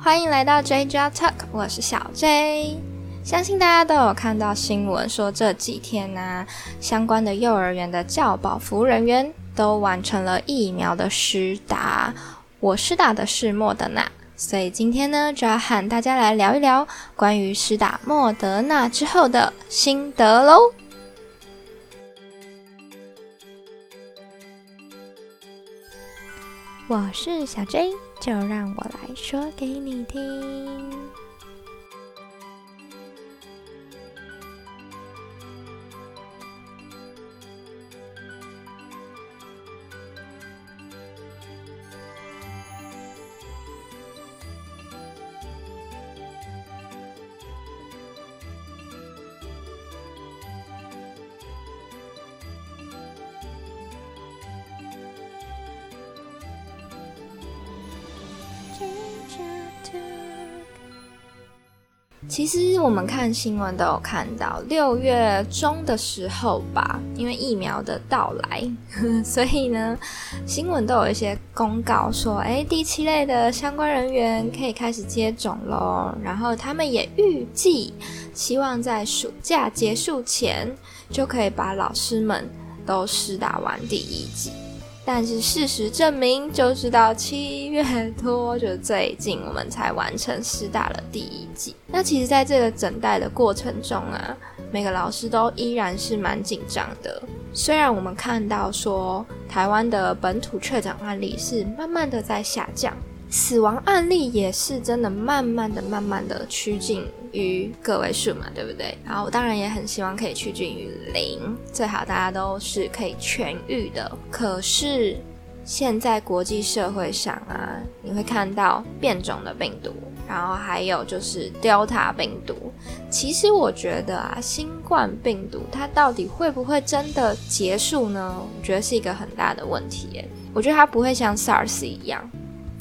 欢迎来到 J J Talk，我是小 J。相信大家都有看到新闻，说这几天呢，相关的幼儿园的教保服务人员都完成了疫苗的施打。我施打的是莫德纳，所以今天呢，就要和大家来聊一聊关于施打莫德纳之后的心得喽。我是小 J，就让我来说给你听。其实我们看新闻都有看到，六月中的时候吧，因为疫苗的到来，所以呢，新闻都有一些公告说，哎，第七类的相关人员可以开始接种喽。然后他们也预计，希望在暑假结束前，就可以把老师们都施打完第一剂。但是事实证明，就是到七月多，就最近我们才完成师大的第一季。那其实，在这个等待的过程中啊，每个老师都依然是蛮紧张的。虽然我们看到说，台湾的本土确诊案例是慢慢的在下降。死亡案例也是真的，慢慢的、慢慢的趋近于个位数嘛，对不对？然后当然也很希望可以趋近于零，最好大家都是可以痊愈的。可是现在国际社会上啊，你会看到变种的病毒，然后还有就是 Delta 病毒。其实我觉得啊，新冠病毒它到底会不会真的结束呢？我觉得是一个很大的问题。我觉得它不会像 SARS 一样。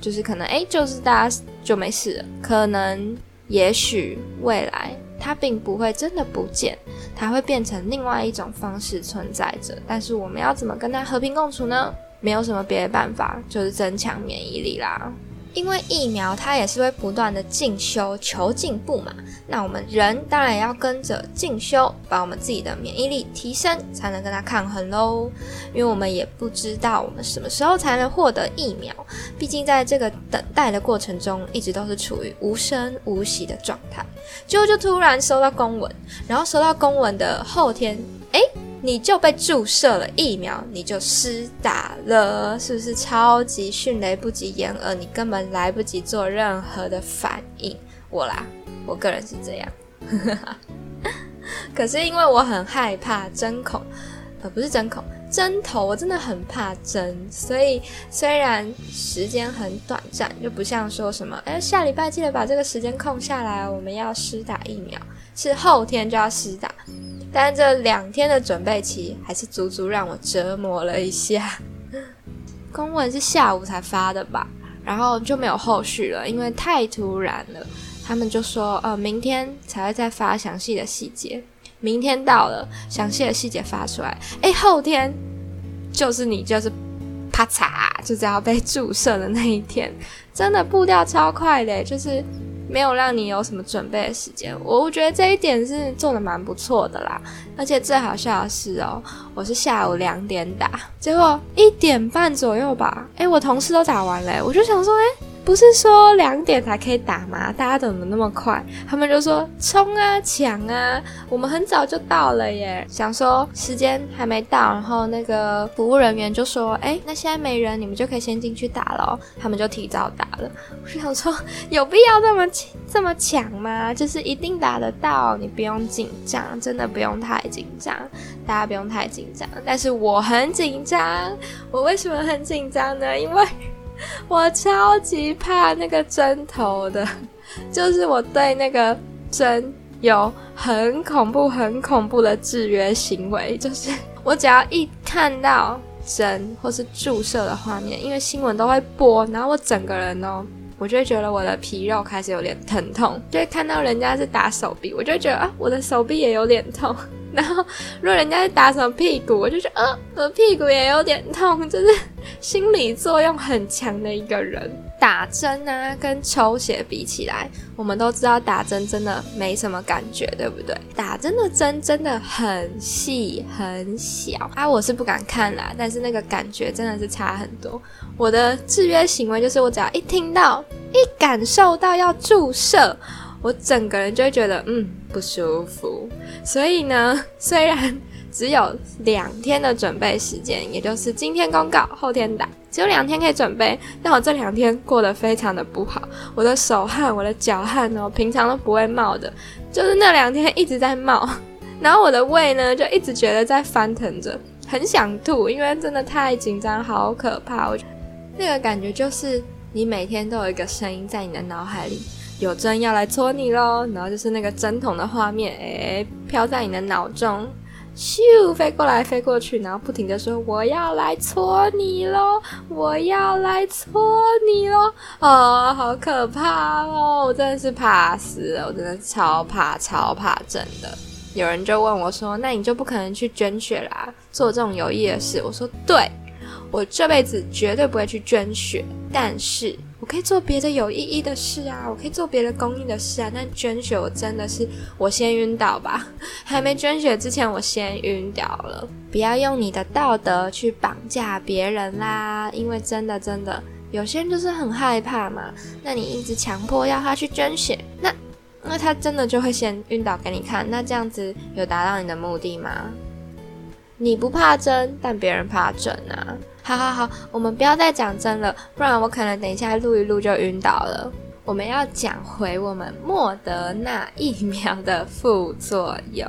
就是可能哎，就是大家就没事了。可能也许未来它并不会真的不见，它会变成另外一种方式存在着。但是我们要怎么跟它和平共处呢？没有什么别的办法，就是增强免疫力啦。因为疫苗它也是会不断的进修求进步嘛，那我们人当然也要跟着进修，把我们自己的免疫力提升，才能跟它抗衡喽。因为我们也不知道我们什么时候才能获得疫苗，毕竟在这个等待的过程中，一直都是处于无声无息的状态。结果就突然收到公文，然后收到公文的后天，哎。你就被注射了疫苗，你就施打了，是不是超级迅雷不及掩耳？你根本来不及做任何的反应。我啦，我个人是这样。可是因为我很害怕针孔，呃，不是针孔，针头，我真的很怕针，所以虽然时间很短暂，就不像说什么，哎，下礼拜记得把这个时间空下来，我们要施打疫苗，是后天就要施打。但这两天的准备期还是足足让我折磨了一下。公文是下午才发的吧，然后就没有后续了，因为太突然了。他们就说，呃，明天才会再发详细的细节。明天到了，详细的细节发出来，哎，后天就是你就是啪嚓，就只要被注射的那一天，真的步调超快的，就是。没有让你有什么准备的时间，我我觉得这一点是做的蛮不错的啦。而且最好笑的是哦，我是下午两点打，结果一点半左右吧，诶，我同事都打完了，我就想说，诶。不是说两点才可以打吗？大家怎么那么快？他们就说冲啊抢啊！我们很早就到了耶，想说时间还没到，然后那个服务人员就说：“哎，那现在没人，你们就可以先进去打了。”他们就提早打了。我想说，有必要这么这么抢吗？就是一定打得到，你不用紧张，真的不用太紧张，大家不用太紧张。但是我很紧张，我为什么很紧张呢？因为。我超级怕那个针头的，就是我对那个针有很恐怖、很恐怖的制约行为。就是我只要一看到针或是注射的画面，因为新闻都会播，然后我整个人哦，我就会觉得我的皮肉开始有点疼痛。就会看到人家是打手臂，我就觉得啊，我的手臂也有点痛。然后，如果人家在打什么屁股，我就觉得，呃，我屁股也有点痛，就是心理作用很强的一个人。打针啊，跟抽血比起来，我们都知道打针真的没什么感觉，对不对？打针的针真的很细很小啊，我是不敢看啦，但是那个感觉真的是差很多。我的制约行为就是，我只要一听到、一感受到要注射，我整个人就会觉得嗯不舒服。所以呢，虽然只有两天的准备时间，也就是今天公告，后天打。只有两天可以准备，但我这两天过得非常的不好，我的手汗、我的脚汗哦，平常都不会冒的，就是那两天一直在冒，然后我的胃呢就一直觉得在翻腾着，很想吐，因为真的太紧张，好可怕。我那个感觉就是你每天都有一个声音在你的脑海里，有针要来戳你喽，然后就是那个针筒的画面，诶，飘在你的脑中。咻，飞过来，飞过去，然后不停的说：“我要来戳你喽，我要来戳你喽！”哦，好可怕哦！我真的是怕死了，我真的超怕，超怕，真的。有人就问我说：“那你就不可能去捐血啦，做这种有益的事？”我说：“对，我这辈子绝对不会去捐血，但是。”我可以做别的有意义的事啊，我可以做别的公益的事啊。但捐血，我真的是我先晕倒吧，还没捐血之前，我先晕掉了。不要用你的道德去绑架别人啦，因为真的真的，有些人就是很害怕嘛。那你一直强迫要他去捐血，那那他真的就会先晕倒给你看。那这样子有达到你的目的吗？你不怕针，但别人怕针啊。好好好，我们不要再讲真了，不然我可能等一下录一录就晕倒了。我们要讲回我们莫德纳疫苗的副作用。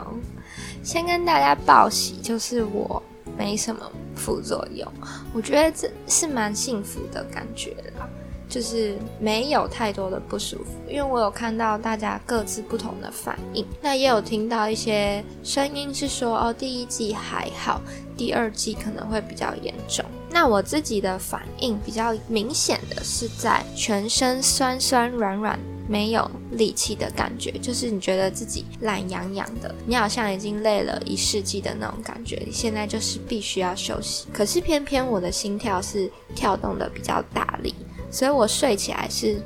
先跟大家报喜，就是我没什么副作用，我觉得这是蛮幸福的感觉啦。就是没有太多的不舒服，因为我有看到大家各自不同的反应，那也有听到一些声音是说，哦，第一季还好，第二季可能会比较严重。那我自己的反应比较明显的是在全身酸酸软软、没有力气的感觉，就是你觉得自己懒洋洋的，你好像已经累了一世纪的那种感觉，你现在就是必须要休息。可是偏偏我的心跳是跳动的比较大力。所以我睡起来是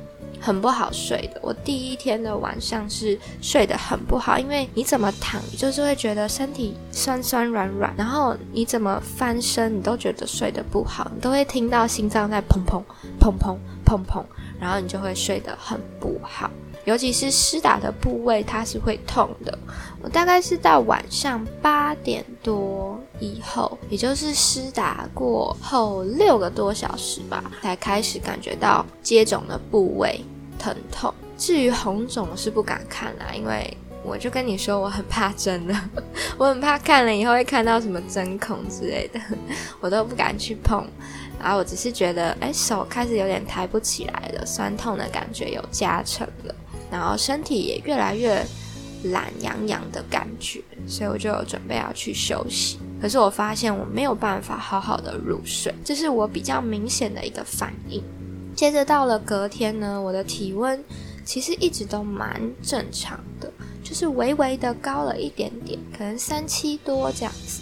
很不好睡的。我第一天的晚上是睡得很不好，因为你怎么躺，就是会觉得身体酸酸软软，然后你怎么翻身，你都觉得睡得不好，你都会听到心脏在砰砰砰砰砰砰，然后你就会睡得很不好。尤其是施打的部位，它是会痛的。我大概是到晚上八点多以后，也就是施打过后六个多小时吧，才开始感觉到接种的部位疼痛。至于红肿，是不敢看啊，因为我就跟你说，我很怕针的，我很怕看了以后会看到什么针孔之类的，我都不敢去碰。然后我只是觉得，哎，手开始有点抬不起来了，酸痛的感觉有加成了。然后身体也越来越懒洋洋的感觉，所以我就准备要去休息。可是我发现我没有办法好好的入睡，这是我比较明显的一个反应。接着到了隔天呢，我的体温其实一直都蛮正常的，就是微微的高了一点点，可能三七多这样子。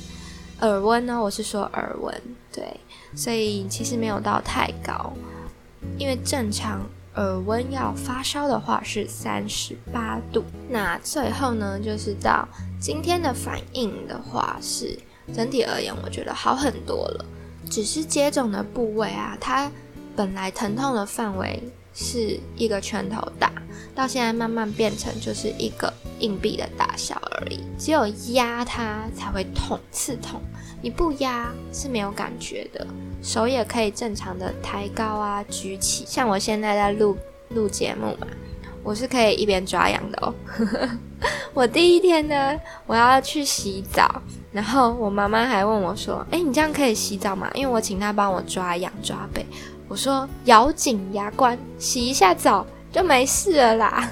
耳温呢，我是说耳温，对，所以其实没有到太高，因为正常。耳温要发烧的话是三十八度。那最后呢，就是到今天的反应的话，是整体而言，我觉得好很多了。只是接种的部位啊，它本来疼痛的范围是一个拳头大，到现在慢慢变成就是一个硬币的大小而已。只有压它才会痛，刺痛。你不压是没有感觉的，手也可以正常的抬高啊、举起。像我现在在录录节目嘛，我是可以一边抓痒的哦。我第一天呢，我要去洗澡，然后我妈妈还问我说：“哎，你这样可以洗澡吗？”因为我请她帮我抓痒抓背，我说咬紧牙关洗一下澡就没事了啦。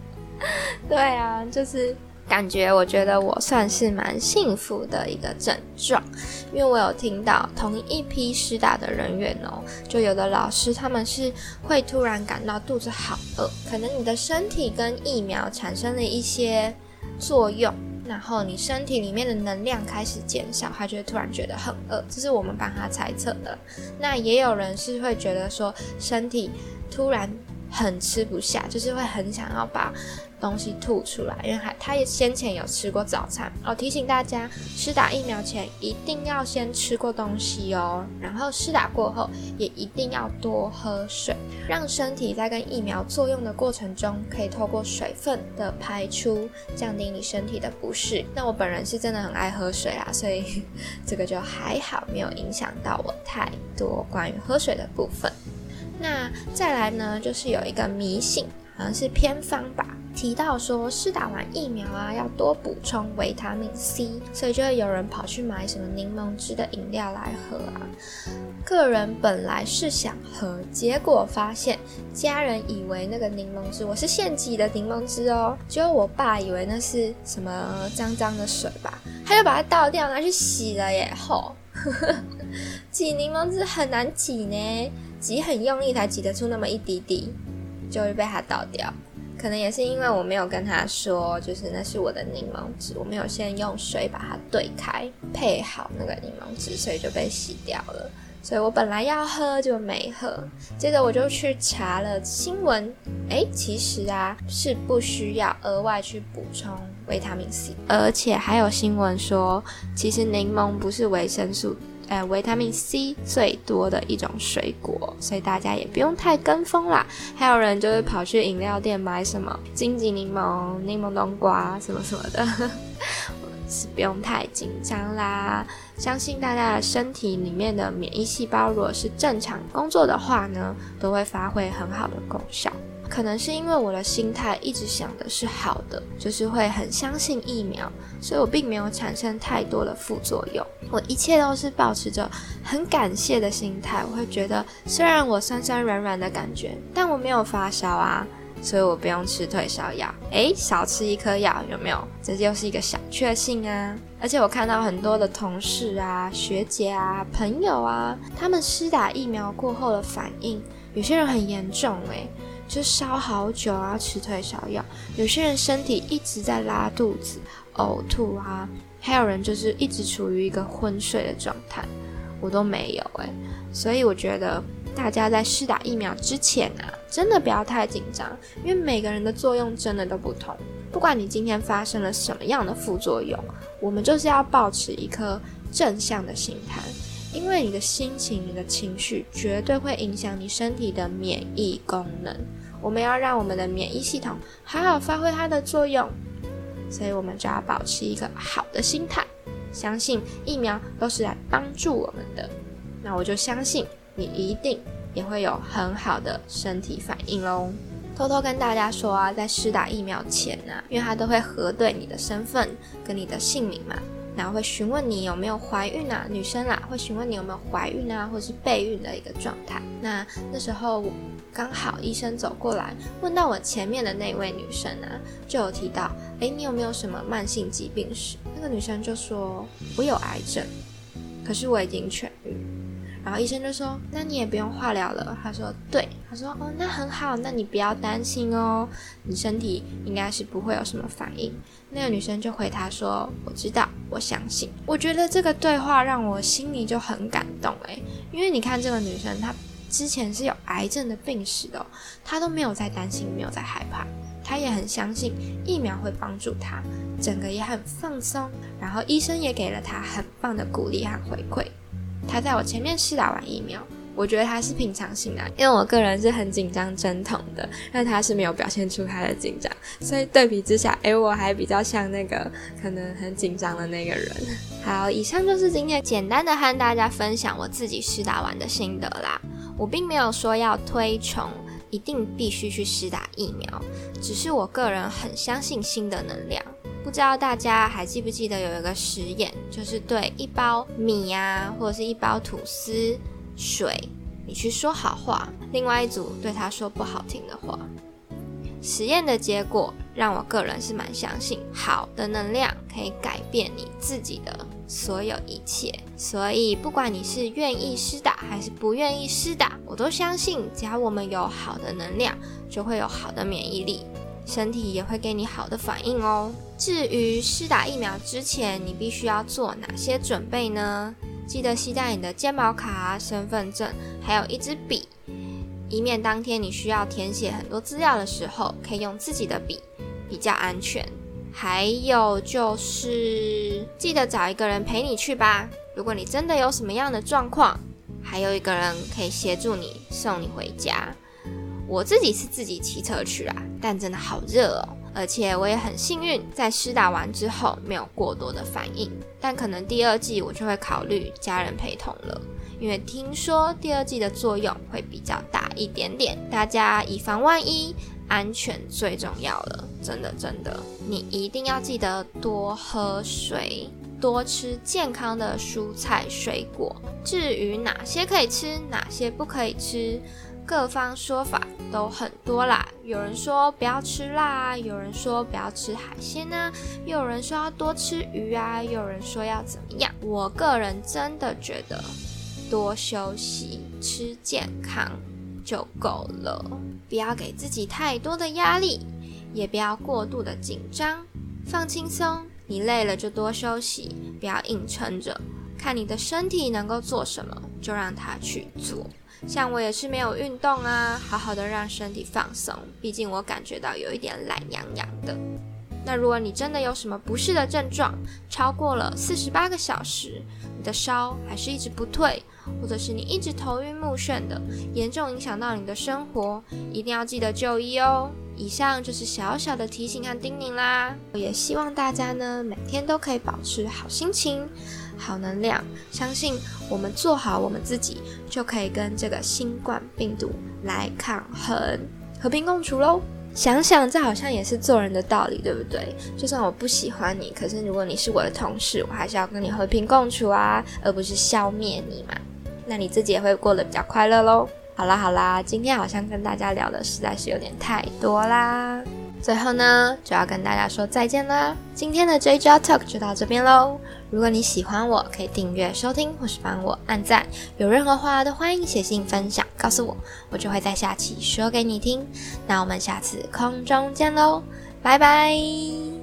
对啊，就是。感觉我觉得我算是蛮幸福的一个症状，因为我有听到同一批施打的人员哦，就有的老师他们是会突然感到肚子好饿，可能你的身体跟疫苗产生了一些作用，然后你身体里面的能量开始减少，他就会突然觉得很饿，这是我们帮他猜测的。那也有人是会觉得说身体突然很吃不下，就是会很想要把。东西吐出来，因为还他也先前有吃过早餐哦。提醒大家，施打疫苗前一定要先吃过东西哦，然后施打过后也一定要多喝水，让身体在跟疫苗作用的过程中，可以透过水分的排出，降低你身体的不适。那我本人是真的很爱喝水啊，所以这个就还好，没有影响到我太多关于喝水的部分。那再来呢，就是有一个迷信，好像是偏方吧。提到说，施打完疫苗啊，要多补充维他命 C，所以就会有人跑去买什么柠檬汁的饮料来喝啊。个人本来是想喝，结果发现家人以为那个柠檬汁我是现挤的柠檬汁哦，结果我爸以为那是什么脏脏的水吧，他就把它倒掉拿去洗了耶。吼，挤柠檬汁很难挤呢，挤很用力才挤得出那么一滴滴，就会被他倒掉。可能也是因为我没有跟他说，就是那是我的柠檬汁，我没有先用水把它兑开，配好那个柠檬汁，所以就被洗掉了。所以我本来要喝就没喝。接着我就去查了新闻，哎，其实啊是不需要额外去补充维他命 C，而且还有新闻说，其实柠檬不是维生素。呃，维他命 C 最多的一种水果，所以大家也不用太跟风啦。还有人就是跑去饮料店买什么金桔柠檬、柠檬冬瓜什么什么的，是不用太紧张啦。相信大家的身体里面的免疫细胞，如果是正常工作的话呢，都会发挥很好的功效。可能是因为我的心态一直想的是好的，就是会很相信疫苗，所以我并没有产生太多的副作用。我一切都是保持着很感谢的心态。我会觉得，虽然我酸酸软软的感觉，但我没有发烧啊，所以我不用吃退烧药。诶，少吃一颗药有没有？这又是一个小确幸啊！而且我看到很多的同事啊、学姐啊、朋友啊，他们施打疫苗过后的反应，有些人很严重诶。就烧好久啊，吃退烧药。有些人身体一直在拉肚子、呕吐啊，还有人就是一直处于一个昏睡的状态。我都没有诶。所以我觉得大家在试打疫苗之前啊，真的不要太紧张，因为每个人的作用真的都不同。不管你今天发生了什么样的副作用，我们就是要保持一颗正向的心态。因为你的心情、你的情绪绝对会影响你身体的免疫功能。我们要让我们的免疫系统好好发挥它的作用，所以我们就要保持一个好的心态，相信疫苗都是来帮助我们的。那我就相信你一定也会有很好的身体反应喽。偷偷跟大家说啊，在施打疫苗前呢，因为它都会核对你的身份跟你的姓名嘛。然后会询问你有没有怀孕啊，女生啦会询问你有没有怀孕啊，或者是备孕的一个状态。那那时候刚好医生走过来，问到我前面的那位女生啊，就有提到，哎，你有没有什么慢性疾病史？那个女生就说，我有癌症，可是我已经痊愈。然后医生就说：“那你也不用化疗了。”他说：“对。”他说：“哦，那很好，那你不要担心哦，你身体应该是不会有什么反应。”那个女生就回他说：“我知道，我相信。”我觉得这个对话让我心里就很感动诶，因为你看这个女生，她之前是有癌症的病史的，她都没有在担心，没有在害怕，她也很相信疫苗会帮助她，整个也很放松。然后医生也给了她很棒的鼓励和回馈。她在我前面试打完疫苗，我觉得他是平常心的，因为我个人是很紧张针筒的，但他是没有表现出他的紧张，所以对比之下，哎，我还比较像那个可能很紧张的那个人。好，以上就是今天简单的和大家分享我自己试打完的心得啦。我并没有说要推崇一定必须去试打疫苗，只是我个人很相信新的能量。不知道大家还记不记得有一个实验，就是对一包米呀，或者是一包吐司、水，你去说好话，另外一组对他说不好听的话。实验的结果让我个人是蛮相信，好的能量可以改变你自己的所有一切。所以不管你是愿意施打还是不愿意施打，我都相信，只要我们有好的能量，就会有好的免疫力。身体也会给你好的反应哦。至于施打疫苗之前，你必须要做哪些准备呢？记得携带你的健保卡、身份证，还有一支笔，以免当天你需要填写很多资料的时候，可以用自己的笔，比较安全。还有就是，记得找一个人陪你去吧。如果你真的有什么样的状况，还有一个人可以协助你送你回家。我自己是自己骑车去啦，但真的好热哦，而且我也很幸运，在施打完之后没有过多的反应。但可能第二季我就会考虑家人陪同了，因为听说第二季的作用会比较大一点点。大家以防万一，安全最重要了，真的真的，你一定要记得多喝水。多吃健康的蔬菜水果。至于哪些可以吃，哪些不可以吃，各方说法都很多啦。有人说不要吃辣，有人说不要吃海鲜啊，又有人说要多吃鱼啊，又有人说要怎么样。我个人真的觉得，多休息、吃健康就够了，不要给自己太多的压力，也不要过度的紧张，放轻松。你累了就多休息，不要硬撑着。看你的身体能够做什么，就让它去做。像我也是没有运动啊，好好的让身体放松。毕竟我感觉到有一点懒洋洋的。那如果你真的有什么不适的症状，超过了四十八个小时，你的烧还是一直不退，或者是你一直头晕目眩的，严重影响到你的生活，一定要记得就医哦。以上就是小小的提醒和叮咛啦，我也希望大家呢每天都可以保持好心情、好能量，相信我们做好我们自己，就可以跟这个新冠病毒来抗衡、和平共处喽。想想这好像也是做人的道理，对不对？就算我不喜欢你，可是如果你是我的同事，我还是要跟你和平共处啊，而不是消灭你嘛。那你自己也会过得比较快乐喽。好啦好啦，今天好像跟大家聊的实在是有点太多啦。最后呢，就要跟大家说再见啦。今天的 J J Talk 就到这边喽。如果你喜欢我，可以订阅收听，或是帮我按赞。有任何话都欢迎写信分享告诉我，我就会在下期说给你听。那我们下次空中见喽，拜拜。